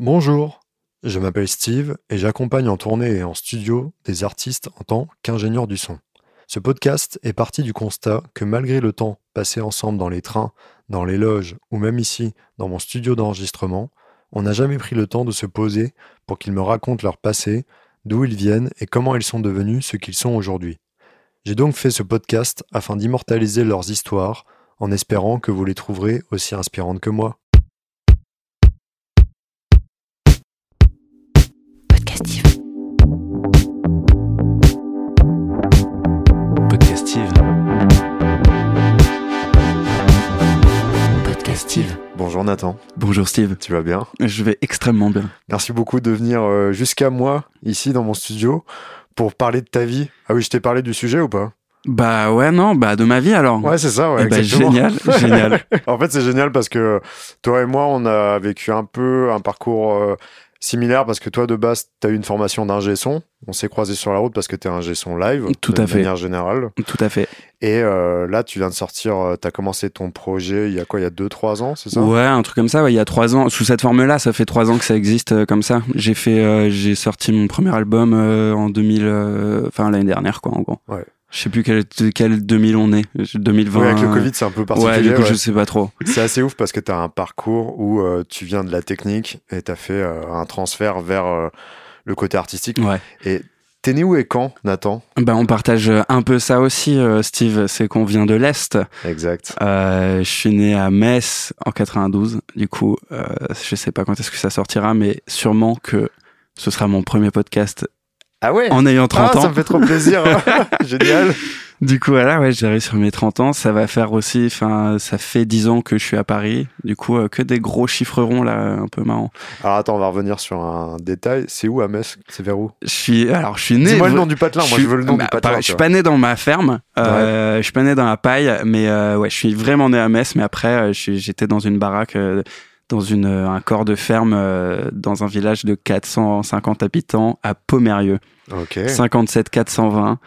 Bonjour, je m'appelle Steve et j'accompagne en tournée et en studio des artistes en tant qu'ingénieur du son. Ce podcast est parti du constat que malgré le temps passé ensemble dans les trains, dans les loges ou même ici dans mon studio d'enregistrement, on n'a jamais pris le temps de se poser pour qu'ils me racontent leur passé, d'où ils viennent et comment ils sont devenus ce qu'ils sont aujourd'hui. J'ai donc fait ce podcast afin d'immortaliser leurs histoires en espérant que vous les trouverez aussi inspirantes que moi. Bonjour Nathan, Bonjour Steve. tu vas bien? Je vais extrêmement bien. Merci beaucoup de venir euh, jusqu'à moi, ici dans mon studio, pour parler de ta vie. Ah oui, je t'ai parlé du sujet ou pas? Bah ouais, non, bah de ma vie alors. Ouais, c'est ça, ouais. Eh bah, exactement. génial, génial. En fait, c'est génial parce que toi et moi, on a vécu un peu un parcours euh, similaire parce que toi, de base, tu as eu une formation d'ingé son. On s'est croisés sur la route parce que tu es ingé son live, Tout de à fait. manière générale. Tout à fait. Et euh, là, tu viens de sortir, tu as commencé ton projet il y a quoi? Il y a 2-3 ans, c'est ça? Ouais, un truc comme ça. ouais, il y a trois ans, sous cette forme-là, ça fait trois ans que ça existe euh, comme ça. J'ai fait, euh, j'ai sorti mon premier album euh, en 2000, euh, enfin l'année dernière quoi, en gros. Ouais. Je sais plus quel, quel 2000 on est. 2020. Oui, avec le Covid, c'est un peu Ouais, particulier. du coup, ouais. je sais pas trop. C'est assez ouf parce que tu as un parcours où euh, tu viens de la technique et tu as fait euh, un transfert vers euh, le côté artistique. Ouais. Et t'es né où et quand, Nathan? Bah, on partage un peu ça aussi, Steve. C'est qu'on vient de l'Est. Exact. Je suis né à Metz en 92. Du coup, je sais pas quand est-ce que ça sortira, mais sûrement que ce sera mon premier podcast Ah ouais en ayant 30 ah, ans. ça me fait trop plaisir. Génial. Du coup, voilà, ouais, j'arrive sur mes 30 ans. Ça va faire aussi, enfin, ça fait 10 ans que je suis à Paris. Du coup, euh, que des gros chiffres ronds, là, un peu marrant. Alors attends, on va revenir sur un détail. C'est où à Metz? C'est vers où? Je suis, alors, je suis né. Dis-moi le nom du patelin. Moi, je veux le nom bah, du patelin. je suis vois. pas né dans ma ferme. Euh, Je suis pas né dans la paille, mais euh, ouais, je suis vraiment né à Metz. Mais après, euh, j'étais dans une baraque, euh, dans une, euh, un corps de ferme, euh, dans un village de 450 habitants à Pomérieux. Ok. 57 420.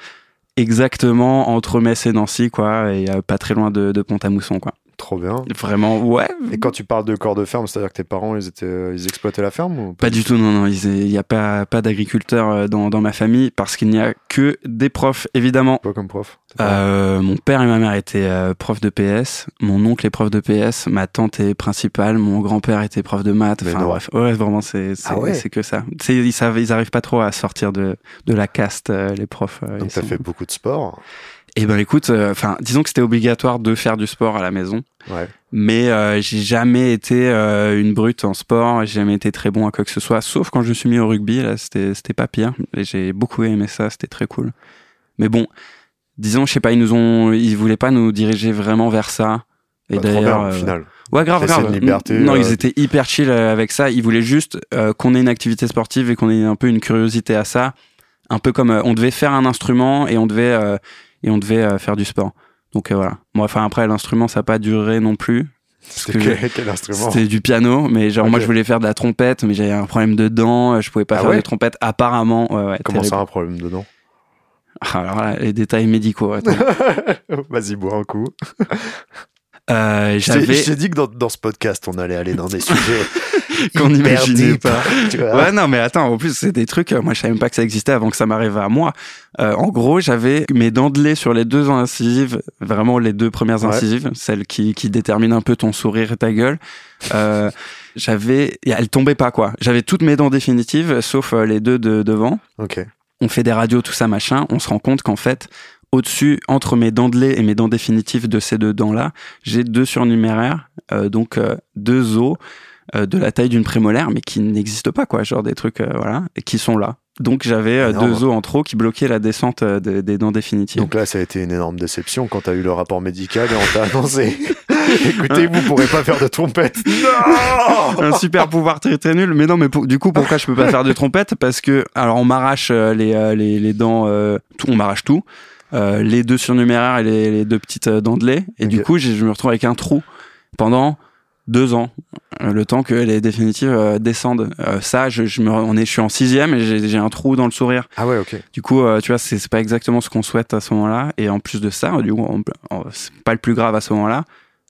Exactement entre Metz et Nancy, quoi, et euh, pas très loin de, de Pont-à-Mousson, quoi. Trop bien. Vraiment, ouais. Et quand tu parles de corps de ferme, c'est-à-dire que tes parents, ils, étaient, ils exploitaient la ferme ou Pas du tout, non, non. Il n'y a pas, pas d'agriculteurs euh, dans, dans ma famille parce qu'il n'y a que des profs, évidemment. Quoi comme prof Euh, mon père et ma mère étaient euh, profs de PS, mon oncle est prof de PS, ma tante est principale, mon grand-père était prof de maths. Enfin bref, ouais, vraiment c'est Ah ouais que ça. Ils savent, ils arrivent pas trop à sortir de de la caste euh, les profs. euh, Donc t'as sont- fait beaucoup de sport. Eh ben écoute, euh, enfin disons que c'était obligatoire de faire du sport à la maison, Ouais. mais euh, j'ai jamais été euh, une brute en sport, j'ai jamais été très bon à quoi que ce soit, sauf quand je me suis mis au rugby là, c'était c'était pas pire. Et j'ai beaucoup aimé ça, c'était très cool. Mais bon, disons, je sais pas, ils nous ont, ils voulaient pas nous diriger vraiment vers ça. Et Bah, d'ailleurs, au euh, final. ouais, grave, grave. liberté, non, euh, ils étaient hyper chill avec ça. Ils voulaient juste euh, qu'on ait une activité sportive et qu'on ait un peu une curiosité à ça. Un peu comme euh, on devait faire un instrument et on devait euh, et on devait euh, faire du sport. Donc euh, voilà. Moi, enfin après l'instrument, ça a pas duré non plus. C'était que quel, instrument? C'était du piano, mais genre moi je voulais faire de la trompette, mais j'avais un problème de dents, euh, je pouvais pas Ah faire ouais? de trompette. Apparemment, ouais, ouais, Comment ça, un problème dedans Alors là, les détails médicaux. Vas-y, bois un coup. Euh, je t'ai dit que dans, dans ce podcast, on allait aller dans des sujets qu'on n'imaginait pas. tu vois. Ouais, non, mais attends, en plus, c'est des trucs, euh, moi, je savais même pas que ça existait avant que ça m'arrive à moi. Euh, en gros, j'avais mes dents de lait sur les deux incisives, vraiment les deux premières Ouais. incisives, celles qui, qui déterminent un peu ton sourire et ta gueule. Euh, j'avais, et elles tombaient pas, quoi. J'avais toutes mes dents définitives, sauf euh, les deux de devant. Ok. On fait des radios, tout ça, machin. On se rend compte qu'en fait, au-dessus, entre mes dents de lait et mes dents définitives de ces deux dents-là, j'ai deux surnuméraires, euh, donc euh, deux os de la taille d'une prémolaire, mais qui n'existent pas, quoi. Genre des trucs, euh, voilà, qui sont là. Donc j'avais euh, deux os en trop qui bloquaient la descente euh, de- des dents définitives. Donc là, ça a été une énorme déception quand t'as eu le rapport médical et on t'a annoncé écoutez, vous pourrez pas faire de trompette. Non un super pouvoir très très nul. Mais non, mais pour- du coup, pourquoi je peux pas faire de trompette? Parce que, alors, on m'arrache euh, les, euh, les, les dents, euh, tout, on m'arrache tout. Euh, les deux surnuméraires et les, les deux petites euh, dents de lait. Et du coup, je me retrouve avec un trou pendant deux ans, euh, le temps que les définitives euh, descendent. Euh, ça, je, je, me, on est, je suis en sixième et j'ai un trou dans le sourire. Ah ouais, ok. Du coup, tu vois, c'est pas exactement ce qu'on souhaite à ce moment-là. Et en plus de ça, du coup, c'est pas le plus grave à ce moment-là.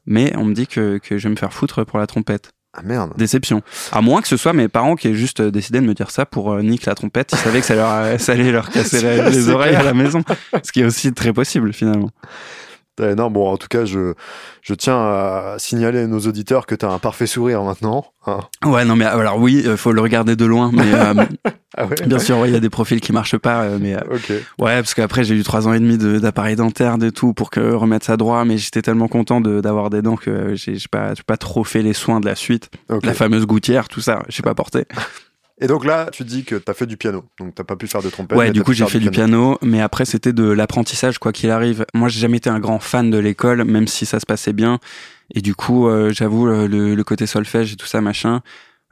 Mais on me dit que, que je vais me faire foutre pour la trompette. Ah merde. Déception. À moins que ce soit mes parents qui aient juste décidé de me dire ça pour euh, Nick la trompette. Ils savaient que ça, leur, ça allait leur casser les oreilles à la maison. Ce qui est aussi très possible finalement. Euh, non, bon, en tout cas, je, je tiens à signaler à nos auditeurs que tu as un parfait sourire maintenant. hein. Ouais, non, mais alors oui, il faut le regarder de loin. Mais euh, Ah ouais bien sûr, ouais, il y a des profils qui marchent pas. euh, mais euh, ouais, parce qu'après, j'ai eu trois ans et demi de- d'appareil dentaire, de tout pour que remettre ça droit. Mais j'étais tellement content de- d'avoir des dents que j'ai pas, pas trop fait les soins de la suite. La fameuse gouttière, tout ça, j'ai pas porté. Et donc là, tu dis que tu as fait du piano. Donc t'as pas pu faire de trompette. Ouais, du coup, j'ai fait du piano, mais après, c'était de l'apprentissage, quoi qu'il arrive. Moi, j'ai jamais été un grand fan de l'école, même si ça se passait bien. Et du coup, euh, j'avoue, le, le côté solfège et tout ça, machin,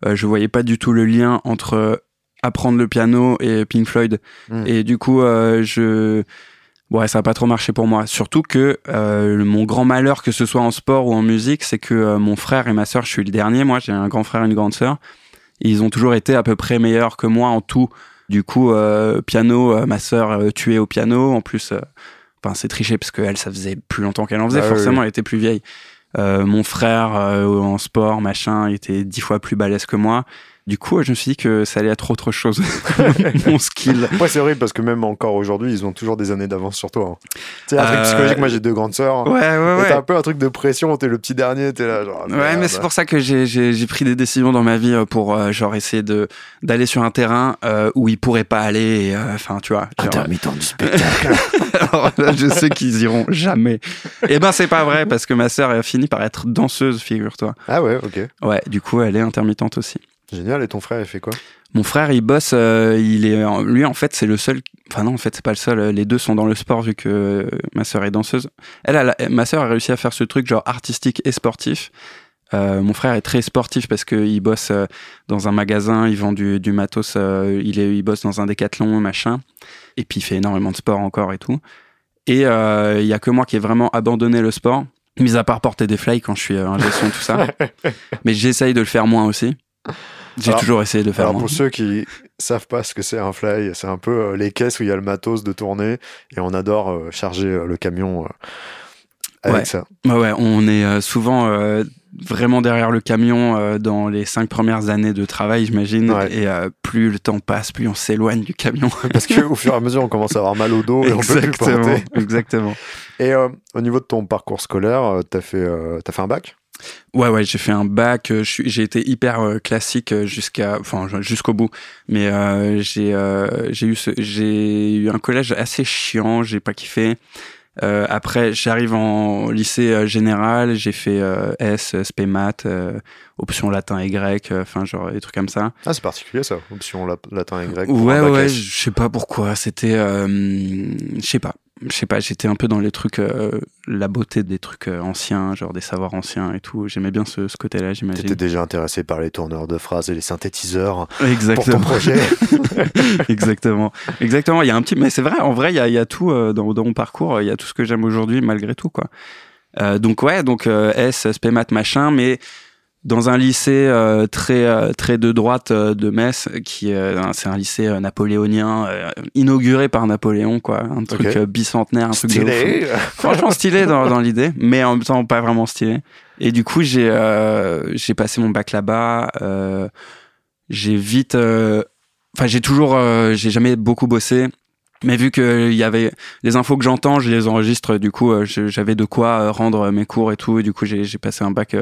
euh, je voyais pas du tout le lien entre apprendre le piano et Pink Floyd. Mm. Et du coup, euh, je... Ouais, ça a pas trop marché pour moi. Surtout que euh, mon grand malheur, que ce soit en sport ou en musique, c'est que euh, mon frère et ma sœur, je suis le dernier, moi, j'ai un grand frère et une grande sœur. Ils ont toujours été à peu près meilleurs que moi en tout. Du coup, euh, piano, euh, ma sœur euh, tuée au piano. En plus, euh, enfin, c'est triché parce qu'elle, ça faisait plus longtemps qu'elle en faisait. Ah oui, Forcément, oui. elle était plus vieille. Euh, mon frère euh, en sport, machin, il était dix fois plus balèze que moi. Du coup, je me suis dit que ça allait être autre chose, mon skill. Ouais, c'est horrible parce que même encore aujourd'hui, ils ont toujours des années d'avance sur toi. hein. Tu sais, un truc Euh, psychologique, moi j'ai deux grandes sœurs. Ouais, ouais, Et ouais. t'as un peu un truc de pression, t'es le petit dernier, t'es là, genre. Ouais, merde. mais c'est pour ça que j'ai pris des décisions dans ma vie euh, pour euh, genre essayer de d'aller sur un terrain euh, où ils pourraient pas aller. euh, Enfin, tu vois. genre- Intermittent du spectacle. Alors là, je sais qu'ils iront jamais. Eh ben, c'est pas vrai parce que ma sœur a fini par être danseuse, figure-toi. ah ouais, ok. Ouais, du coup, elle est intermittente aussi. Génial. Et ton frère, il fait quoi? Mon frère, il bosse. euh, il est, lui, en fait, c'est le seul. Enfin non, en fait, c'est pas le seul. Les deux sont dans le sport vu que euh, ma sœur est danseuse. Elle, a la- ma sœur a réussi à faire ce truc genre artistique et sportif. Euh, mon frère est très sportif parce qu'il bosse euh, dans un magasin, il vend du, du matos, euh, il, est, il bosse dans un décathlon, machin. Et puis il fait énormément de sport encore et tout. Et euh, il y a que moi qui ai vraiment abandonné le sport, mis à part porter des fly quand je suis euh, ingé son, tout ça. Mais j'essaye de le faire moins aussi. J'ai toujours essayé de faire Alors moins. pour ceux qui savent pas ce que c'est un fly, c'est un peu euh, les caisses où il y a le matos de tournée et on adore euh, charger euh, le camion avec Ouais. ça. Ouais, ouais, on est souvent vraiment derrière le camion euh, dans les cinq premières années de travail, j'imagine. Ouais. Et euh, plus le temps passe, plus on s'éloigne du camion. Parce qu'au fur et à mesure, on commence à avoir mal au dos et on peut plus exactement, porter. exactement. Et euh, au niveau de ton parcours scolaire, t'as fait, t'as fait un bac? Ouais, ouais, j'ai fait un bac. euh, J'ai été hyper euh, classique euh, jusqu'à, enfin, jusqu'au bout. Mais euh, j'ai, euh, j'ai eu, ce- j'ai eu un collège assez chiant. J'ai pas kiffé. Euh, après, j'arrive en lycée général. J'ai fait S, SP maths, euh, option latin et grec. Enfin, genre des trucs comme ça. Ah, c'est particulier ça, option lat- latin et grec. Ouais, ouais, je sais pas pourquoi. C'était, euh, je sais pas. Je sais pas, j'étais un peu dans les trucs, euh, la beauté des trucs euh, anciens, genre des savoirs anciens et tout. J'aimais bien ce, ce côté-là, j'imagine. T'étais déjà intéressé par les tourneurs de phrases et les synthétiseurs pour ton Exactement. projet. Exactement. Exactement. Il y a un petit, mais c'est vrai, en vrai, il y a, il y a tout euh, dans, dans mon parcours, il y a tout ce que j'aime aujourd'hui malgré tout, quoi. Euh, donc, ouais, donc euh, S, SP maths, machin, mais dans un lycée euh, très euh, très de droite euh, de Metz, qui euh, c'est un lycée napoléonien inauguré par Napoléon, quoi, un truc bicentenaire, un truc de. Franchement stylé dans, dans l'idée, mais en même temps pas vraiment stylé. Et du coup, j'ai j'ai passé mon bac là-bas. j'ai vite, enfin j'ai toujours, j'ai jamais beaucoup bossé. Mais vu que il y avait les infos que j'entends, je les enregistre. Du coup, j'avais de quoi rendre mes cours et tout. Et du coup, j'ai passé un bac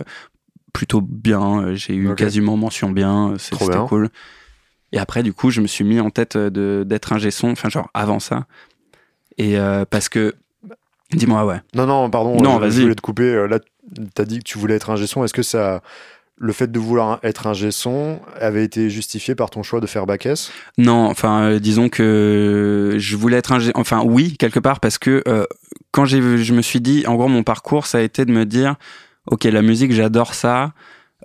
plutôt bien. Euh, J'ai eu quasiment mention bien. euh, C'était cool. Et après, du coup, je me suis mis en tête euh, d'être ingé son. Enfin, genre avant ça. Et euh, parce que, dis-moi, ouais. Non, non, pardon. Non, je- je vas-y. voulais te couper. Là, t'as dit que tu voulais être un son. Est-ce que ça, le fait de vouloir être un son avait été justifié par ton choix de faire bac S? Non, enfin, euh, disons que je voulais être ingé... Enfin, oui, quelque part, parce que euh, quand je me suis dit, en gros, mon parcours, ça a été de me dire, ok, la musique, j'adore ça,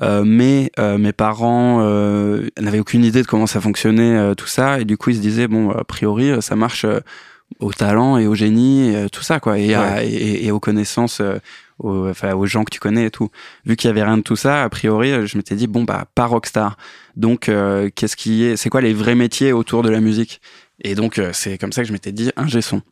euh, mais euh, mes parents euh, n'avaient aucune idée de comment ça fonctionnait, euh, tout ça, et du coup, ils se disaient, bon, a priori, euh, ça marche euh, au talent et au génie, et, euh, tout ça, quoi, et, à- et, et aux connaissances, euh, aux, enfin, aux gens que tu connais et tout. Vu qu'il y avait rien de tout ça, a priori, je m'étais dit, bon, bah, pas rockstar. Donc, euh, qu'est-ce qui est, c'est quoi les vrais métiers autour de la musique? Et donc, euh, c'est comme ça que je m'étais dit, ingé son.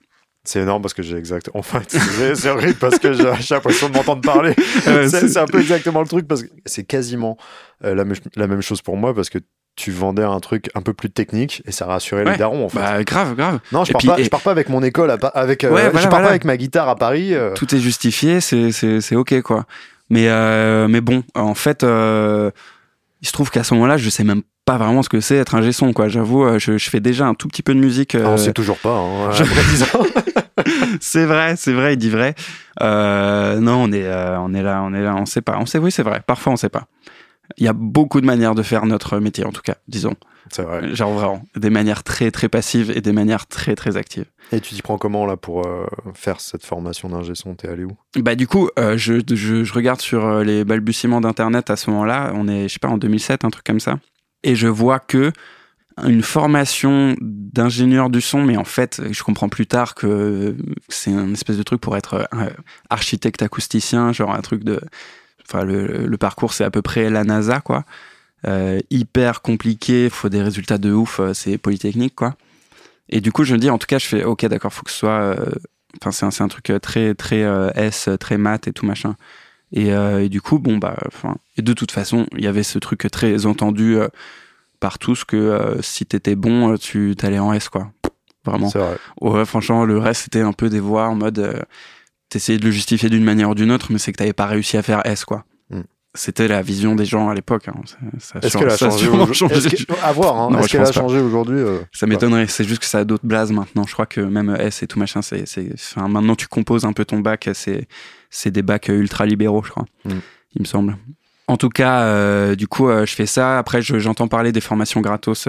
C'est énorme parce que j'ai exactement. Enfin, c'est horrible parce que j'ai l'impression de m'entendre parler. C'est un peu exactement le truc parce que c'est quasiment euh, la, me- la même chose pour moi parce que tu vendais un truc un peu plus technique et ça rassurait Ouais. les darons en fait. Bah, grave, grave. non, je pars, puis- pas, et- je pars pas avec mon école, à Pa- avec, euh, Ouais, je pars voilà. pas avec ma guitare à Paris. euh, Tout est justifié, c'est, ok, quoi. Mais, mais bon, en fait, il se trouve qu'à ce moment-là, je sais même pas vraiment ce que c'est être un son, quoi. J'avoue, euh, je, je fais déjà un tout petit peu de musique. ah, on euh, sait toujours pas. Hein, je- après 10 ans. c'est vrai, c'est vrai, il dit vrai. Euh, non, on est, euh, on est là, on est là, on sait pas. On sait, oui, c'est vrai. Parfois, on sait pas. Il y a beaucoup de manières de faire notre métier, en tout cas, disons. c'est vrai. Genre vraiment, des manières très très passives et des manières très très actives. Et tu t'y prends comment là pour euh, faire cette formation d'ingé son T'es allé où? Bah du coup, euh, je, je, je regarde sur euh, les balbutiements d'internet à ce moment-là. On est, je sais pas, en 2007, un truc comme ça, et je vois que une formation d'ingénieur du son, mais en fait, je comprends plus tard que c'est un espèce de truc pour être euh, architecte acousticien, genre un truc de, enfin le, parcours c'est à peu près la NASA quoi, Euh, hyper compliqué, faut des résultats de ouf, euh, c'est polytechnique quoi. Et du coup, je me dis, en tout cas, je fais, ok, d'accord, faut que ce soit Enfin, c'est un, truc très, très S, très mat et tout machin. Et, euh, et du coup, bon, bah, enfin, et de toute façon, il y avait ce truc très entendu euh, par tous que euh, si t'étais bon, euh, tu t'allais en S, quoi. Vraiment. Vrai. Ouais, franchement, le reste, c'était un peu des voix en mode. T'essayais de le justifier d'une manière ou d'une autre, mais c'est que t'avais pas réussi à faire S, quoi. C'était la vision des gens à l'époque. hein. Ça- ça Est-ce qu'elle a ça changé changé. Est-ce que- À voir, hein. Est-ce qu'elle a changé aujourd'hui euh, Ça m'étonnerait, c'est juste que ça a d'autres blazes maintenant. Je crois que même S et tout machin, c'est, c'est, enfin, maintenant tu composes un peu ton bac, c'est, c'est des bacs ultra libéraux, je crois, Mm. il me semble. En tout cas, euh, du coup, euh, je fais ça. Après, je- j'entends parler des formations gratos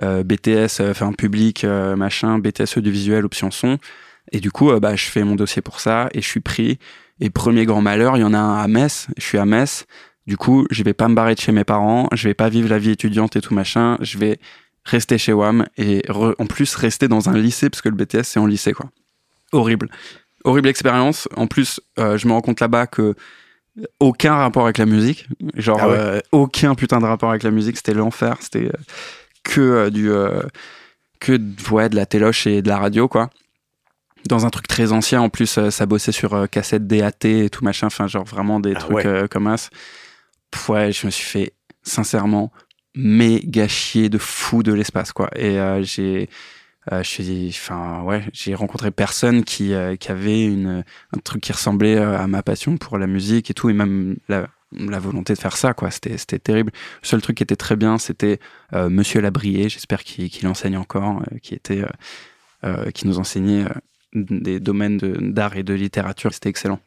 BTS, enfin public, machin, BTS audiovisuel, option son. Et du coup, bah, je fais mon dossier pour ça et je suis pris. Et premier grand malheur, il y en a un à Metz. Je suis à Metz. Du coup, je vais pas me barrer de chez mes parents. Je vais pas vivre la vie étudiante et tout machin. Je vais rester chez WAM et re- en plus rester dans un lycée parce que le BTS c'est en lycée quoi. Horrible. Horrible expérience. En plus, euh, je me rends compte là-bas que aucun rapport avec la musique. Genre, Ah ouais. euh, aucun putain de rapport avec la musique. C'était l'enfer. C'était euh, que euh, du. que de- ouais, de la téloche et de la radio quoi. Dans un truc très ancien, en plus, euh, ça bossait sur euh, cassette DAT et tout machin. Enfin, genre vraiment des Ah trucs ouais. euh, comme as. Ouais, je me suis fait sincèrement méga chier de fou de l'espace quoi. Et euh, j'ai euh, je suis, enfin ouais, j'ai rencontré personne qui euh, qui avait une un truc qui ressemblait à ma passion pour la musique et tout et même la la volonté de faire ça quoi c'était c'était terrible le seul truc qui était très bien c'était euh, monsieur Labrier j'espère qu'il qu'il enseigne encore euh, qui était euh, euh, qui nous enseignait des domaines de- d'art et de littérature c'était excellent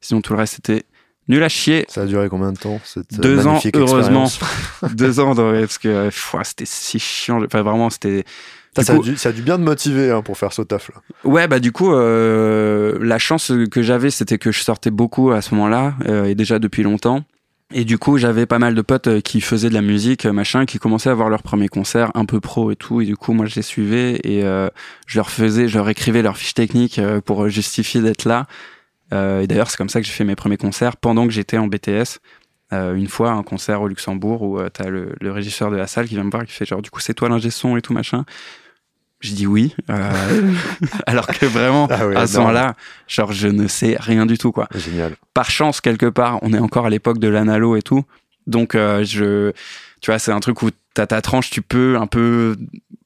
sinon tout le reste c'était nul à chier Ça a duré combien de temps cette euh, deux ans heureusement deux ans parce que euh, c'était si chiant enfin vraiment c'était Ça, a dû, ça a dû bien te motiver hein, pour faire ce taf là. Ouais, bah du coup, euh, la chance que j'avais, c'était que je sortais beaucoup à ce moment-là, euh, et déjà depuis longtemps. Et du coup, j'avais pas mal de potes euh, qui faisaient de la musique, euh, machin, qui commençaient à avoir leur premier concert un peu pro et tout. Et du coup, moi, je les suivais et euh, je leur faisais, je leur écrivais leurs fiches techniques euh, pour justifier d'être là. Euh, et d'ailleurs, c'est comme ça que j'ai fait mes premiers concerts pendant que j'étais en BTS. Euh, une fois, un concert au Luxembourg où t'as le, le régisseur de la salle qui vient me voir, qui fait genre, du coup, c'est toi l'ingé son et tout machin. Je dis oui, euh, alors que vraiment, Ah à ce moment-là, genre, je ne sais rien du tout, quoi Génial. par chance quelque part, on est encore à l'époque de l'analo et tout. Donc euh, je tu vois, c'est un truc où t'as ta tranche, tu peux un peu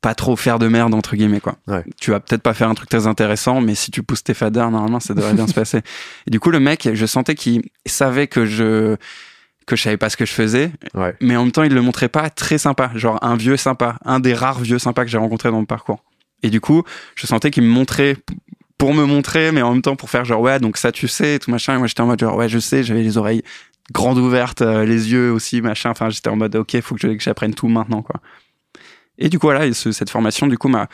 pas trop faire de merde entre guillemets quoi. Ouais. Tu vas peut-être pas faire un truc très intéressant, mais si tu pousses tes faders, normalement ça devrait bien se passer. Et du coup le mec, je sentais qu'il savait que je que je savais pas ce que je faisais, Ouais. mais en même temps il le montrait pas très sympa, genre un vieux sympa, un des rares vieux sympas que j'ai rencontré dans mon parcours. Et du coup, je sentais qu'il me montrait pour me montrer, mais en même temps pour faire genre ouais, donc ça tu sais, tout machin. Et moi j'étais en mode genre ouais, je sais, j'avais les oreilles grandes ouvertes, euh, les yeux aussi, machin. Enfin, j'étais en mode ok, faut que j'apprenne tout maintenant quoi. Et du coup voilà, et ce- cette formation, du coup, m'a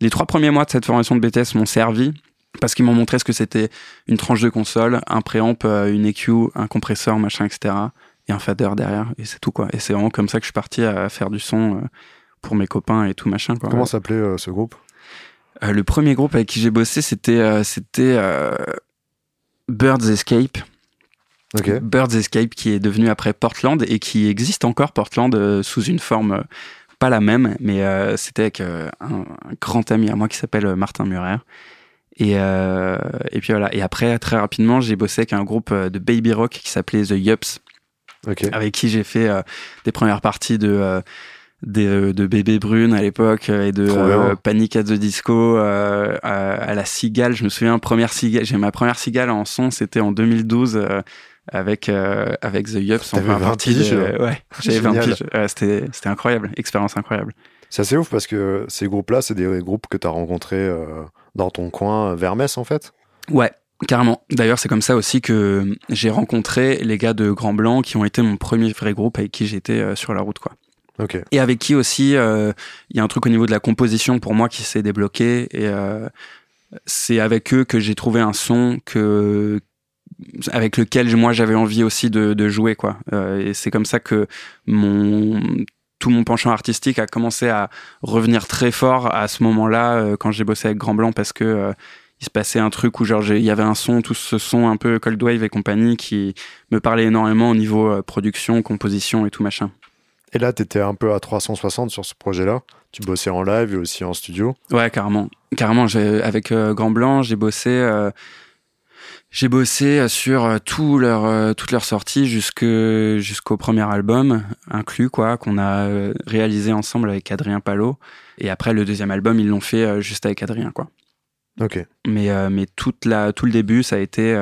les trois premiers mois de cette formation de BTS m'ont servi parce qu'ils m'ont montré ce que c'était une tranche de console, un préamp, euh, une EQ, un compresseur, machin, etc. Et un fader derrière, et c'est tout quoi. Et c'est vraiment comme ça que je suis parti à faire du son euh, pour mes copains et tout machin quoi. Comment s'appelait euh, ce groupe? Euh, le premier groupe avec qui j'ai bossé, c'était euh, c'était Birds Escape. Ok. Birds Escape qui est devenu après Portland et qui existe encore Portland sous une forme pas la même, mais c'était avec un, grand ami à moi qui s'appelle Martin Murer. Et, et puis voilà. Et après, très rapidement, j'ai bossé avec un groupe de baby rock qui s'appelait The Yups, avec qui j'ai fait des premières parties de de, de Bébé Brune à l'époque euh, et de euh, Panic at the Disco euh, à, la Cigale. Je me souviens, première Cigale, j'ai ma première Cigale en son, c'était en 2012 avec avec The Yups. T'avais 20 piges Ouais, j'avais 20 piges. c'était c'était incroyable, expérience incroyable. C'est assez ouf parce que ces groupes-là, c'est des groupes que tu as rencontrés dans ton coin vers Metz en fait? Ouais, Carrément. D'ailleurs, c'est comme ça aussi que j'ai rencontré les gars de Grand Blanc qui ont été mon premier vrai groupe avec qui j'étais sur la route, quoi. Et avec qui aussi, euh, il y a un truc au niveau de la composition pour moi qui s'est débloqué. Et euh, c'est avec eux que j'ai trouvé un son que avec lequel moi j'avais envie aussi de, de jouer quoi. Euh, et c'est comme ça que mon tout mon penchant artistique a commencé à revenir très fort à ce moment-là quand j'ai bossé avec Grand Blanc parce que il se passait un truc où genre il y avait un son, tout ce son un peu cold wave et compagnie qui me parlait énormément au niveau production, composition et tout machin. Et là, tu étais un peu à 360 sur ce projet-là. Tu bossais en live et aussi en studio. Ouais, carrément. Carrément, avec euh, Grand Blanc, j'ai bossé, euh, j'ai bossé sur euh, tout leur, toutes leurs sorties jusqu'au premier album inclus, quoi, qu'on a réalisé ensemble avec Adrien Palot. Et après, le deuxième album, ils l'ont fait juste avec Adrien, quoi. Ok. Mais, mais toute la, tout le début, ça a été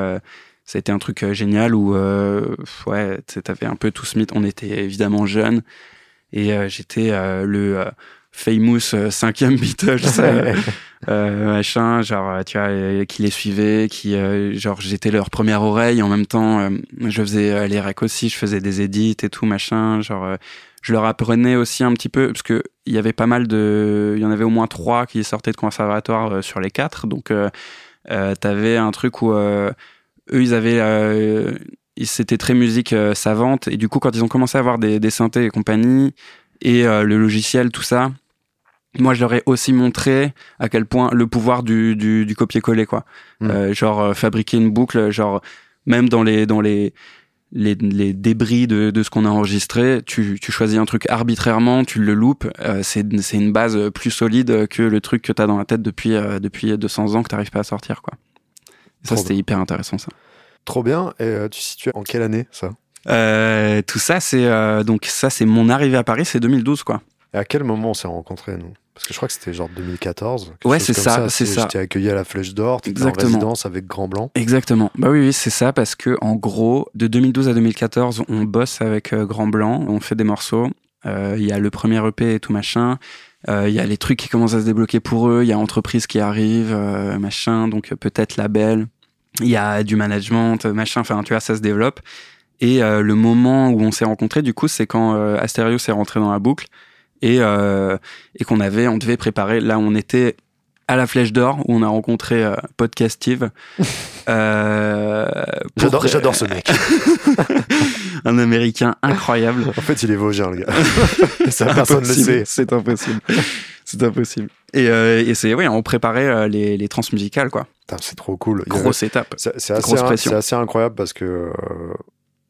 ça a été un truc euh, génial où euh, ouais t'avais un peu tout ce mythe on était évidemment jeunes et euh, j'étais le famous cinquième Beatles machin genre tu vois qui les suivait qui genre j'étais leur première oreille en même temps je faisais les recs aussi je faisais des edits et tout machin genre je leur apprenais aussi un petit peu parce que il y avait pas mal de il y en avait au moins trois qui sortaient de conservatoire sur les quatre donc t'avais un truc où eux, ils avaient, euh, c'était très musique euh, savante. Et du coup, quand ils ont commencé à avoir des, des synthés et compagnie, et euh, le logiciel, tout ça, moi, je leur ai aussi montré à quel point le pouvoir du, du, du copier-coller, quoi. Hmm. genre, fabriquer une boucle, genre, même dans les, dans les, les, les débris de, de ce qu'on a enregistré, tu, tu choisis un truc arbitrairement, tu le loupes, c'est une base plus solide que le truc que tu as dans la tête depuis, depuis 200 ans que tu n'arrives pas à sortir. Quoi. Ça, c'était hyper intéressant, ça. Trop bien. Et euh, tu situes en quelle année, ça? Euh, Tout ça, c'est euh, donc ça, c'est mon arrivée à Paris, c'est 2012, quoi. Et à quel moment on s'est rencontrés, nous? Parce que je crois que c'était genre 2014. Ouais, c'est ça, c'est ça. J'étais accueilli à la Flèche d'Or, en résidence avec Grand Blanc. Exactement. Bah oui, oui, c'est ça, parce que en gros, de 2012 à 2014, on bosse avec Grand Blanc, on fait des morceaux. Il y a le premier EP et tout machin. Il y a les trucs qui commencent à se débloquer pour eux. Il y a entreprise qui arrive, machin. Donc peut-être label il y a du management, machin, enfin, tu vois, ça se développe. Et euh, le moment où on s'est rencontrés, du coup, c'est quand euh, Asterios s'est rentré dans la boucle et, euh, et qu'on avait, on devait préparer. Là, on était à la Flèche d'Or où on a rencontré euh, Podcastive. j'adore, j'adore ce mec. un Américain incroyable. En fait, il est vosgien, le gars. Ça, personne ne le sait. C'est impossible. C'est impossible. Et, et c'est, oui, on préparait les, les trans musicales, quoi c'est trop cool. Grosse étape. C'est assez, assez, incroyable parce que euh,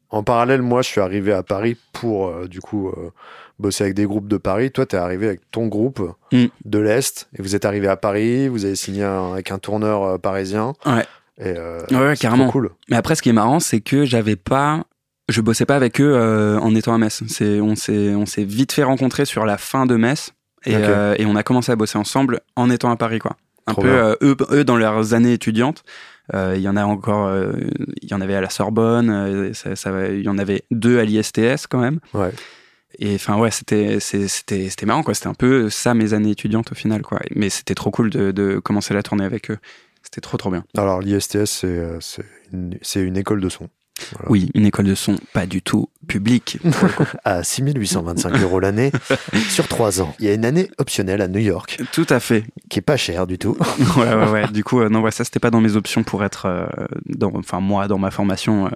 en parallèle, moi, je suis arrivé à Paris pour euh, du coup euh, bosser avec des groupes de Paris. Toi, tu es arrivé avec ton groupe mm. de l'Est et vous êtes arrivé à Paris. Vous avez signé avec un tourneur parisien. Ouais. Et, ouais, carrément. cool. Mais après, ce qui est marrant, c'est que j'avais pas. Je bossais pas avec eux en étant à Metz. On s'est vite fait rencontrer sur la fin de Metz. Et, et on a commencé à bosser ensemble en étant à Paris, quoi un peu euh, eux, eux, dans leurs années étudiantes. Euh, il y en a encore, euh, il y en avait à la Sorbonne, ça, ça, il y en avait deux à l'ISTS quand même. Ouais. Et enfin ouais, c'était c'était c'était marrant quoi. C'était un peu ça mes années étudiantes au final quoi. Mais c'était trop cool de, de commencer la tournée avec eux. C'était trop trop bien. Alors l'ISTS c'est c'est une, une école de son. Oui, une école de son pas du tout publique. à 6825 euros l'année sur 3 ans. Il y a une année optionnelle à New York. Tout à fait. Qui est pas cher du tout. ouais, ouais, ouais. Du coup, euh, non, ouais, ça c'était pas dans mes options pour être, euh, dans, enfin moi dans ma formation, euh,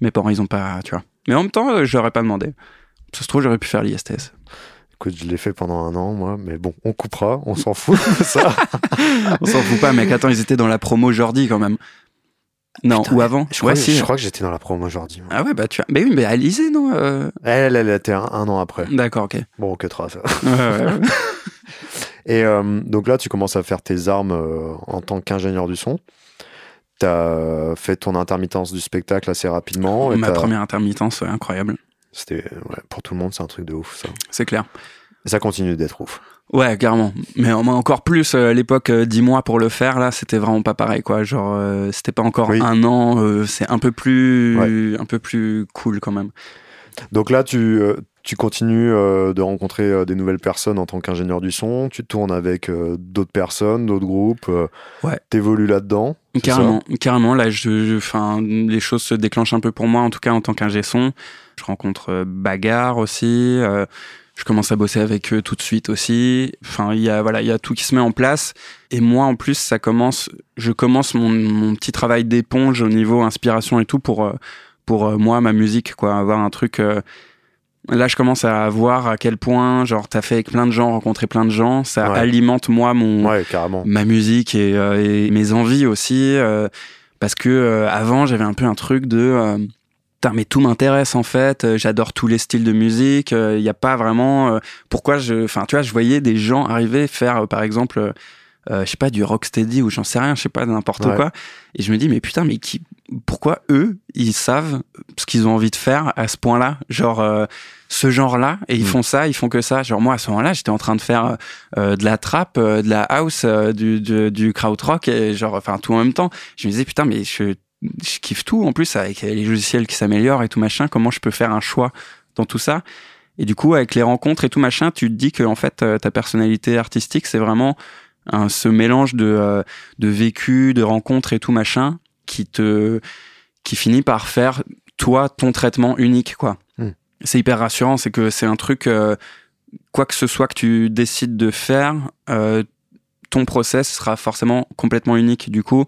mes parents ils ont pas, tu vois. Mais en même temps, je leur ai pas demandé. Ça se trouve, j'aurais pu faire l'ISTS. Écoute, je l'ai fait pendant un an, moi, mais bon, on coupera, on s'en fout ça. on s'en fout pas, mec. Attends, ils étaient dans la promo Jordi quand même. Non, Putain, ou avant? Je ouais, crois, si. je crois que j'étais dans la promo aujourd'hui. Ah ouais, bah tu as. Mais oui, mais Alizé, non euh, Elle, elle était un, un an après. D'accord, ok. Bon, que trace. Ouais, ouais, ouais. Et euh, donc là, tu commences à faire tes armes euh, en tant qu'ingénieur du son. Tu as fait ton intermittence du spectacle assez rapidement. et Ma t'as- première intermittence, ouais, incroyable. C'était ouais, pour tout le monde, c'est un truc de ouf ça. C'est clair. Et ça continue d'être ouf. Ouais, carrément. Mais en- encore plus, euh, à l'époque, euh, 10 mois pour le faire, là, c'était vraiment pas pareil, quoi. Genre, euh, c'était pas encore Oui. un an, euh, c'est un peu plus, un peu plus cool quand même. Donc là, tu, euh, tu continues de rencontrer des nouvelles personnes en tant qu'ingénieur du son. Tu tournes avec d'autres personnes, d'autres groupes. Ouais. T'évolues là-dedans. Carrément, carrément. Là, je, je- les choses se déclenchent un peu pour moi, en tout cas en tant qu'ingé son. Je rencontre euh, Bagarre aussi. euh, je commence à bosser avec eux tout de suite aussi. Enfin, il y a voilà, il y a tout qui se met en place. Et moi, en plus, ça commence. Je commence mon, mon petit travail d'éponge au niveau inspiration et tout pour euh, pour moi ma musique, quoi. Avoir un truc. Là, je commence à voir à quel point, genre, t'as fait avec plein de gens, rencontré plein de gens, ça Ouais. alimente moi mon, Ouais, ma musique et, euh, et mes envies aussi euh, parce que euh, avant j'avais un peu un truc de euh, mais tout m'intéresse en fait euh, j'adore tous les styles de musique il n'y a pas vraiment euh, pourquoi je enfin tu vois je voyais des gens arriver faire euh, par exemple euh, euh, je sais pas du rocksteady ou j'en sais rien je sais pas n'importe Ouais. quoi et je me dis mais putain mais qui pourquoi eux ils savent ce qu'ils ont envie de faire à ce point là genre euh, ce genre là et ils Mm. font ça ils font que ça genre moi à ce moment là j'étais en train de faire euh, de la trap, euh, de la house, euh, du, du, du krautrock, et genre, enfin, tout en même temps. Je me disais, putain, mais je, je kiffe tout en plus avec les logiciels qui s'améliorent et tout machin. Comment je peux faire un choix dans tout ça Et du coup, avec les rencontres et tout machin, tu te dis que en fait, euh, ta personnalité artistique, c'est vraiment un, ce mélange de, euh, de vécu, de rencontres et tout machin qui te, qui finit par faire toi ton traitement unique, quoi. Hmm. C'est hyper rassurant, c'est que c'est un truc. euh, quoi que ce soit que tu décides de faire, euh, ton process sera forcément complètement unique. Du coup,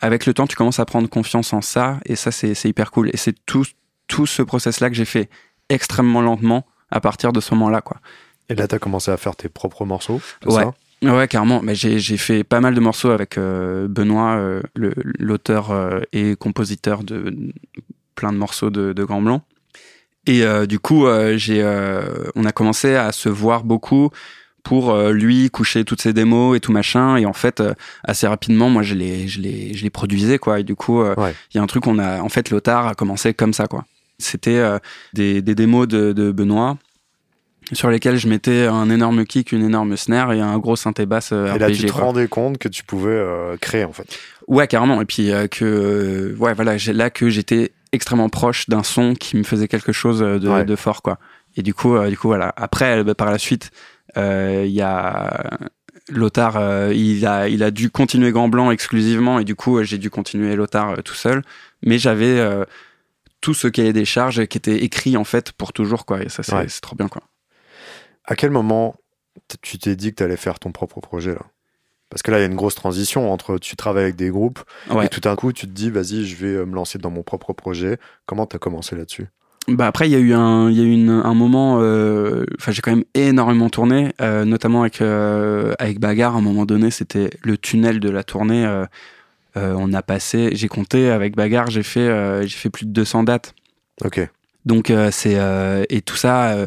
avec le temps, tu commences à prendre confiance en ça, et ça, c'est hyper cool. Et c'est tout, tout ce process-là que j'ai fait extrêmement lentement à partir de ce moment-là, quoi. Et là, t'as commencé à faire tes propres morceaux. Ouais. ça? Ouais, carrément. Mais j'ai fait pas mal de morceaux avec euh, Benoît, euh, l'auteur euh, et compositeur de plein de morceaux de, de Grand Blanc. Et euh, du coup, j'ai, on a commencé à se voir beaucoup pour euh, lui coucher toutes ses démos et tout machin. Et en fait, euh, assez rapidement, moi, je les, je les, je les produisais quoi. Et du coup, euh, il Ouais. y a un truc on a, en fait, Lothar a commencé comme ça quoi. C'était des, des démos de, de Benoît sur lesquels je mettais un énorme kick, une énorme snare et un gros synthé basse Et là, tu te quoi. rendais compte que tu pouvais créer en fait. Ouais, carrément. Et puis que ouais, voilà, j'ai là que j'étais extrêmement proche d'un son qui me faisait quelque chose de, Ouais. de fort, quoi. Et du coup, euh, du coup, voilà. Après, bah, par la suite, il y a Lothar, euh, il a, il a dû continuer Grand Blanc exclusivement, et du coup, euh, j'ai dû continuer Lothar euh, tout seul. Mais j'avais euh, tout ce cahier des charges qui était écrit en fait pour toujours, quoi. Et ça, c'est Ouais. trop bien, quoi. À quel moment tu t'es dit que tu allais faire ton propre projet là? Parce que là, il y a une grosse transition entre tu travailles avec des groupes Ouais. et tout d'un coup, tu te dis, vas-y, je vais euh, me lancer dans mon propre projet. Comment tu as commencé là-dessus? Bah après, il y a eu un, il y a eu une- un moment. euh, Enfin, j'ai quand même énormément tourné, euh, notamment avec euh, avec Bagarre. À un moment donné, c'était le tunnel de la tournée. euh, euh, on a passé, j'ai compté avec Bagarre, j'ai fait euh, j'ai fait plus de 200 dates. Ok. Donc euh, c'est euh, et tout ça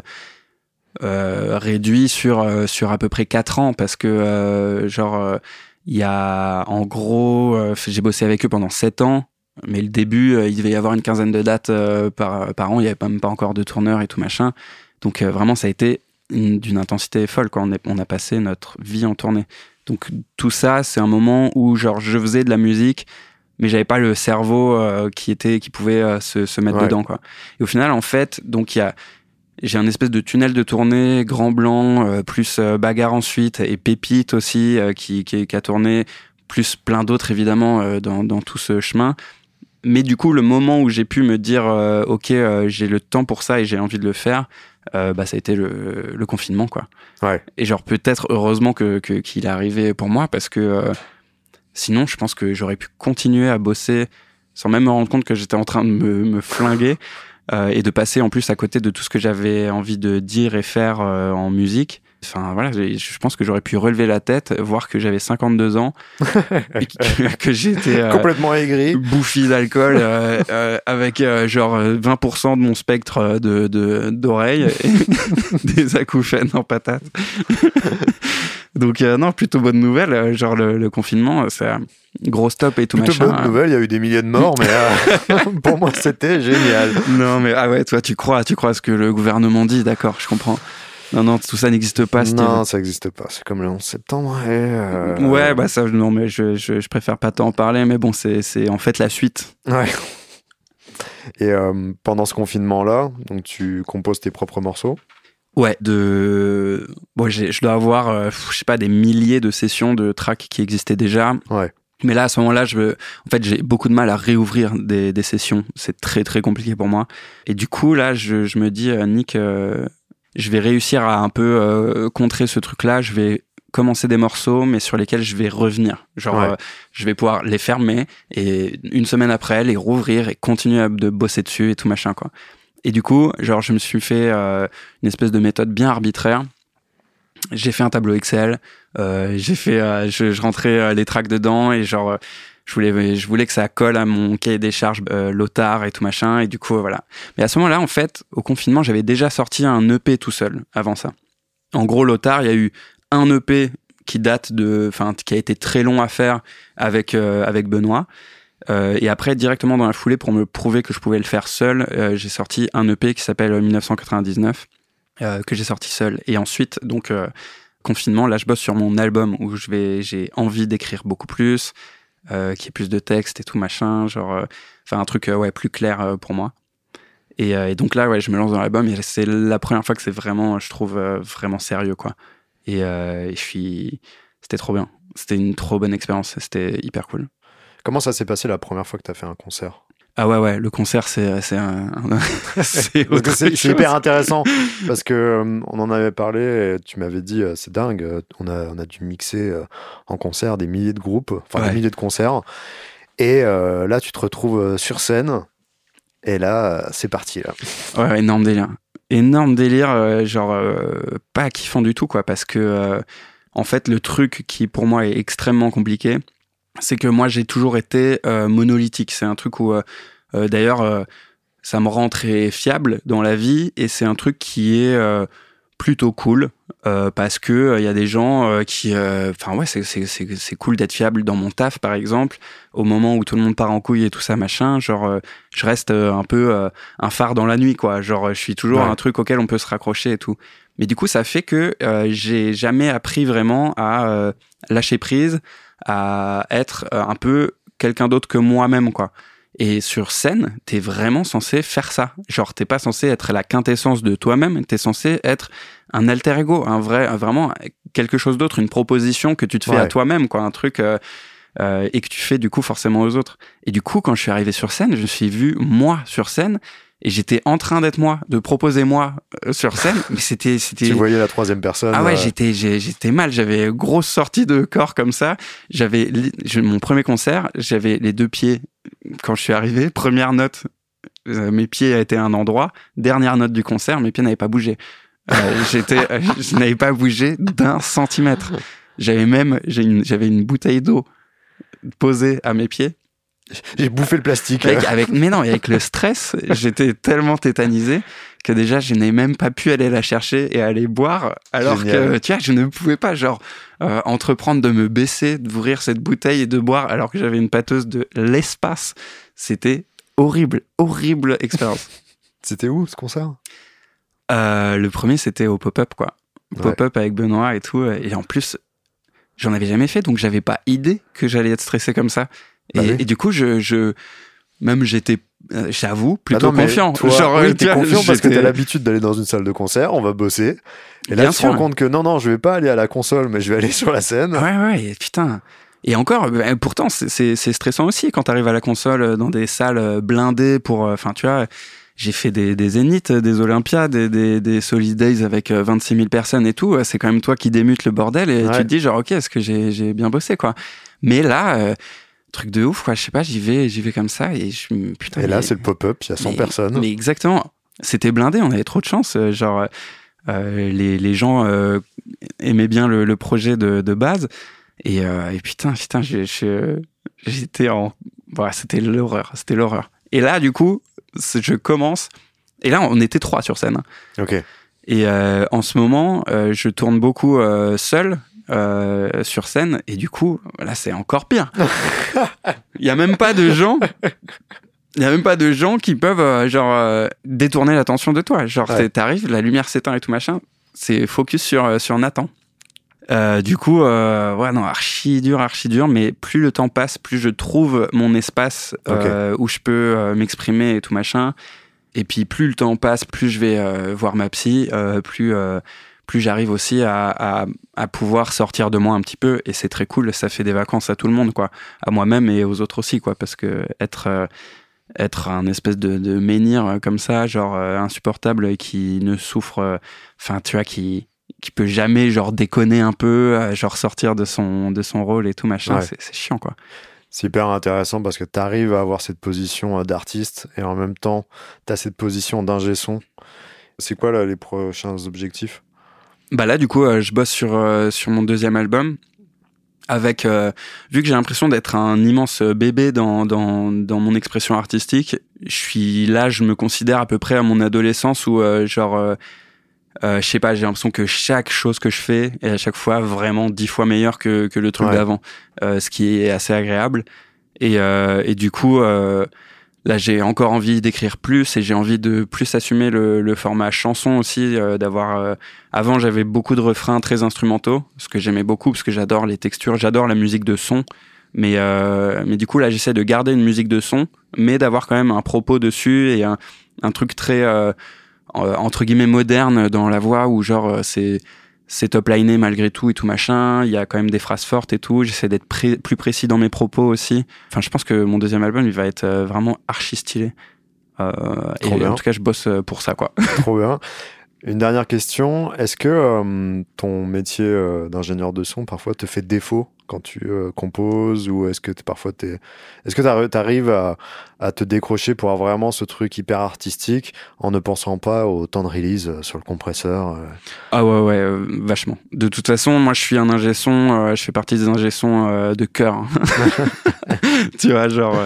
réduit sur sur à peu près 4 ans parce que euh, genre il y a en gros euh, j'ai bossé avec eux pendant 7 ans mais le début euh, il devait y avoir une quinzaine de dates euh, par par an. Il y avait même pas encore de tourneurs et tout machin. Donc euh, vraiment ça a été une- d'une intensité folle quoi. On, est, on a passé notre vie en tournée. Donc tout ça c'est un moment où genre je faisais de la musique mais j'avais pas le cerveau qui était qui pouvait se, se mettre Ouais. dedans quoi. Et au final en fait donc il y a j'ai un espèce de tunnel de tournée, Grand Blanc, plus Bagarre ensuite, et Pépite aussi, qui, qui, qui a tourné, plus plein d'autres évidemment dans, dans tout ce chemin. Mais du coup, le moment où j'ai pu me dire, euh, ok, euh, j'ai le temps pour ça et j'ai envie de le faire, euh, bah, ça a été le, le confinement, quoi. Ouais. Et genre, peut-être heureusement que que- qu'il est arrivé pour moi, parce que euh, sinon, je pense que j'aurais pu continuer à bosser sans même me rendre compte que j'étais en train de me, me flinguer euh, et de passer en plus à côté de tout ce que j'avais envie de dire et faire euh, en musique. Enfin voilà, je pense que j'aurais pu relever la tête, voir que j'avais 52 ans, et que, j'étais complètement aigri, bouffi d'alcool, avec genre 20% de mon spectre de d'oreilles, des acouphènes en patate. Donc non, plutôt bonne nouvelle. Genre le, confinement, c'est gros stop et tout plutôt machin. bonne nouvelle. Il y a eu des milliers de morts, mais pour moi c'était génial. Non mais ah ouais, toi tu crois, tu crois à ce que le gouvernement dit, d'accord, je comprends. Non, non, tout ça n'existe pas. Non, ça n'existe pas. C'est comme le 11 septembre. Euh, ouais, bah ça, non, mais je, je, préfère pas t'en parler, mais bon, c'est en fait la suite. Ouais. Et euh, pendant ce confinement-là, donc tu composes tes propres morceaux? Ouais, de. Bon, je dois avoir, euh, je sais pas, des milliers de sessions de tracks qui existaient déjà. Ouais. Mais là, à ce moment-là, je veux... en fait, j'ai beaucoup de mal à réouvrir des, des sessions. C'est très, très compliqué pour moi. Et du coup, là, je, je me dis, Nick, je vais réussir à un peu euh, contrer ce truc-là. Je vais commencer des morceaux, mais sur lesquels je vais revenir. Genre, euh, je vais pouvoir les fermer et une semaine après les rouvrir et continuer à, de bosser dessus et tout machin quoi. Et du coup, genre, je me suis fait euh, une espèce de méthode bien arbitraire. J'ai fait un tableau Excel. j'ai fait, je, je, rentrais les tracks dedans et genre je voulais, que ça colle à mon cahier des charges euh, Lothar et tout machin. Et du coup, voilà. Mais à ce moment-là, en fait, au confinement, j'avais déjà sorti un EP tout seul avant ça. En gros, Lothar, il y a eu un EP qui date de, enfin, qui a été très long à faire avec euh, avec Benoît. Euh, et après, directement dans la foulée, pour me prouver que je pouvais le faire seul, euh, j'ai sorti un EP qui s'appelle 1999, euh, que j'ai sorti seul. Et ensuite, donc confinement, là, je bosse sur mon album où j'ai envie d'écrire beaucoup plus. Euh, qui ait plus de texte et tout machin, genre, euh, enfin un truc euh, ouais plus clair pour moi. Et, et, donc là, ouais, je me lance dans l'album et c'est la première fois que c'est vraiment, je trouve vraiment sérieux quoi. Et, et je suis, c'était trop bien. C'était une trop bonne expérience. C'était hyper cool. Comment ça s'est passé la première fois que tu as fait un concert? Ah ouais, ouais, le concert, c'est c'est c'est hyper intéressant parce que euh, on en avait parlé. Et tu m'avais dit, euh, c'est dingue. Euh, on a on a dû mixer en concert des milliers de groupes, enfin des milliers de concerts. Et là, tu te retrouves sur scène. Et là, c'est parti là. Ouais, énorme délire, énorme délire. genre pas kiffant du tout quoi, parce que en fait, le truc qui pour moi est extrêmement compliqué c'est que moi j'ai toujours été euh, monolithique. C'est un truc où, euh, euh, d'ailleurs, ça me rend très fiable dans la vie et c'est un truc qui est plutôt cool parce que il y a des gens qui, enfin ouais, c'est c'est cool d'être fiable dans mon taf par exemple. Au moment où tout le monde part en couille et tout ça machin, genre je reste un peu un phare dans la nuit quoi. Genre je suis toujours un truc auquel on peut se raccrocher et tout. Mais du coup ça fait que j'ai jamais appris vraiment à lâcher prise à être euh, un peu quelqu'un d'autre que moi-même, quoi. Et sur scène, t'es vraiment censé faire ça. Genre, t'es pas censé être la quintessence de toi-même, t'es censé être un alter ego, un vrai, vraiment quelque chose d'autre, une proposition que tu te fais à toi-même, quoi, un truc euh, euh, et que tu fais du coup forcément aux autres. Et du coup, quand je suis arrivé sur scène, je me suis vu moi sur scène et j'étais en train d'être moi, de proposer moi euh, sur scène, mais c'était c'était. Tu voyais la troisième personne. Ah ouais, euh, j'étais j'étais mal, j'avais grosse sortie de corps comme ça. J'avais mon premier concert, j'avais les deux pieds quand je suis arrivé. Première note, euh, mes pieds étaient à un endroit. Dernière note du concert, mes pieds n'avaient pas bougé. j'étais, je n'avais pas bougé d'un centimètre. J'avais même j'avais une bouteille d'eau posée à mes pieds j'ai bouffé le plastique. Avec, mais non, avec le stress, j'étais tellement tétanisé que déjà je n'ai même pas pu aller la chercher et aller boire, alors que tu vois, je ne pouvais pas genre euh, entreprendre de me baisser, d'ouvrir cette bouteille et de boire, alors que j'avais une pâteuse de l'espace. C'était horrible, horrible expérience. C'était où ce concert? Euh, Le premier, c'était au pop-up quoi. Pop-up avec Benoît et tout, et en plus, j'en avais jamais fait, donc j'avais pas idée que j'allais être stressé comme ça. Bah et, du coup, je, je même j'étais, euh, j'avoue, bah plutôt confiant. Toi, Genre, oui, t'es confiant parce que t'as l'habitude d'aller dans une salle de concert, on va bosser. Et là, tu te rends compte que non, non, je vais pas aller à la console, mais je vais aller sur la scène. Ouais, ouais, putain. Et encore, bah, pourtant, c'est stressant aussi quand t'arrives à la console euh, dans des salles euh, blindées pour, enfin, tu vois, j'ai fait des, des Zéniths, des Olympiades, des, des, des Solid Days avec 26 000 personnes et tout. C'est quand même toi qui démutes le bordel et tu te dis genre, ok, est-ce que j'ai bien bossé, quoi. Mais là, truc de ouf quoi je sais pas j'y vais j'y vais comme ça et je putain et là c'est le pop-up il y a 100 personnes mais exactement c'était blindé on avait trop de chance euh, genre euh, les, les, gens euh, aimait bien le, le projet de, de base. Et, et putain, putain, j'étais en, voilà, c'était l'horreur, c'était l'horreur. Et là, du coup, je commence. Et là, on était trois sur scène. Ok. Et en ce moment, je tourne beaucoup euh, sur scène. Et du coup, là, c'est encore pire. Il y a même pas de gens. Il y a même pas de gens qui peuvent genre détourner l'attention de toi. Genre, t'arrives, la lumière s'éteint et tout machin. C'est focus sur sur Nathan. Euh, du coup, euh, ouais, non, archi dur, archi dur, mais plus le temps passe, plus je trouve mon espace euh, où je peux euh, m'exprimer et tout machin. Et puis plus le temps passe, plus je vais euh, voir ma psy, plus plus j'arrive aussi à, à, à, pouvoir sortir de moi un petit peu. Et c'est très cool, ça fait des vacances à tout le monde, quoi, à moi-même et aux autres aussi, quoi, parce que être être un espèce de, de menhir comme ça, genre insupportable, qui ne souffre, enfin, tu vois, qui qui peut jamais genre déconner un peu, euh, genre sortir de son de son rôle et tout machin. C'est chiant quoi. C'est hyper intéressant parce que tu arrives à avoir cette position euh, d'artiste et en même temps tu as cette position d'ingé son. C'est quoi là les prochains objectifs? Bah là du coup euh, je bosse sur sur mon deuxième album avec vu que j'ai l'impression d'être un immense bébé dans, dans, dans mon expression artistique, je suis là, je me considère à peu près à mon adolescence où genre euh, je sais pas, j'ai l'impression que chaque chose que je fais est à chaque fois vraiment dix fois meilleure que, que le truc d'avant, euh, ce qui est assez agréable. Et, euh, et du coup, euh, là, j'ai encore envie d'écrire plus et j'ai envie de plus assumer le, le format chanson aussi, euh, d'avoir. Euh, avant, j'avais beaucoup de refrains très instrumentaux, ce que j'aimais beaucoup parce que j'adore les textures, j'adore la musique de son. Mais mais du coup, là, j'essaie de garder une musique de son, mais d'avoir quand même un propos dessus et un, un truc très euh, entre guillemets moderne dans la voix où genre euh, c'est c'est top liné malgré tout et tout machin. Il y a quand même des phrases fortes et tout. J'essaie d'être plus précis dans mes propos aussi. Enfin, je pense que mon deuxième album, il va être euh, vraiment archi stylé. Euh, et en tout cas, je bosse pour ça, quoi. Trop bien. Une dernière question. Est-ce que ton métier d'ingénieur de son parfois te fait défaut quand tu euh, composes ou est-ce que es, parfois t'es est-ce que tu arrives à, à, te décrocher pour avoir vraiment ce truc hyper artistique en ne pensant pas au temps de release euh, sur le compresseur euh? Ah ouais ouais vachement. De toute façon, moi je suis un ingé son, je fais partie des ingé de cœur. Hein. tu vois genre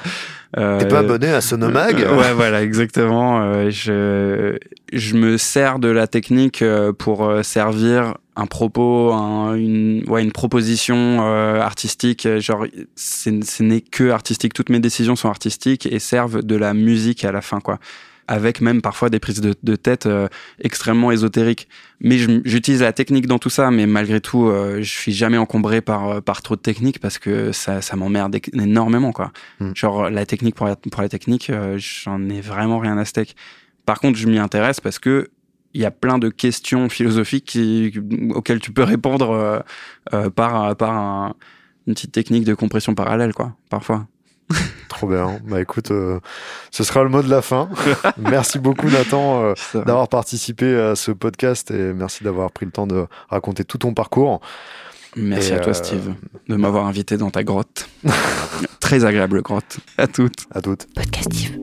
euh, T'es pas abonné à Sonomag Ouais, voilà, exactement. Euh, je, je me sers de la technique pour servir un propos, une, ouais, une proposition euh, artistique. Genre, ce n'est que artistique. Toutes mes décisions sont artistiques et servent de la musique à la fin, quoi. Avec même parfois des prises de, de tête euh, extrêmement ésotériques. Mais j'utilise la technique dans tout ça, mais malgré tout, euh, je suis jamais encombré par, par trop de technique parce que ça, ça m'emmerde énormément, quoi. Hmm. Genre, la technique pour la, pour la technique, j'en ai vraiment rien à steak. Par contre, je m'y intéresse parce que il y a plein de questions philosophiques qui, auxquelles tu peux répondre euh, euh par, par un, une petite technique de compression parallèle, quoi, parfois. Trop bien. Bah écoute, euh, ce sera le mot de la fin. merci beaucoup Nathan euh, d'avoir participé à ce podcast et merci d'avoir pris le temps de raconter tout ton parcours. Merci à toi. Euh, Steve de m'avoir invité dans ta grotte. Très agréable grotte. À toutes. À toutes. Podcast Steve.